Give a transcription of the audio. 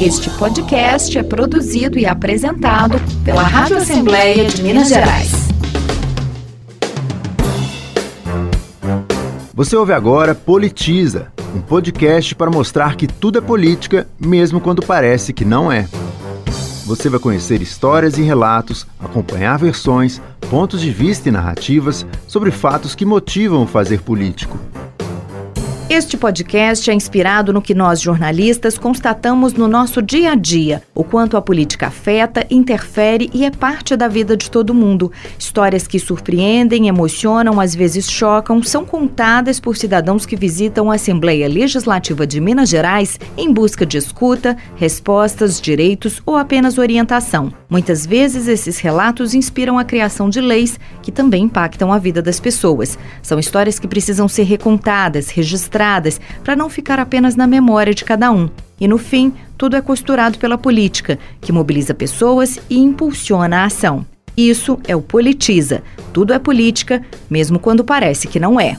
Este podcast é produzido e apresentado pela Rádio Assembleia de Minas Gerais. Você ouve agora Politiza, um podcast para mostrar que tudo é política, mesmo quando parece que não é. Você vai conhecer histórias e relatos, acompanhar versões, pontos de vista e narrativas sobre fatos que motivam o fazer político. Este podcast é inspirado no que nós jornalistas constatamos no nosso dia a dia, o quanto a política afeta, interfere e é parte da vida de todo mundo. Histórias que surpreendem, emocionam, às vezes chocam, são contadas por cidadãos que visitam a Assembleia Legislativa de Minas Gerais em busca de escuta, respostas, direitos ou apenas orientação. Muitas vezes esses relatos inspiram a criação de leis que também impactam a vida das pessoas. São histórias que precisam ser recontadas, registradas para não ficar apenas na memória de cada um. E no fim, tudo é costurado pela política, que mobiliza pessoas e impulsiona a ação. Isso é o Politiza. Tudo é política, mesmo quando parece que não é.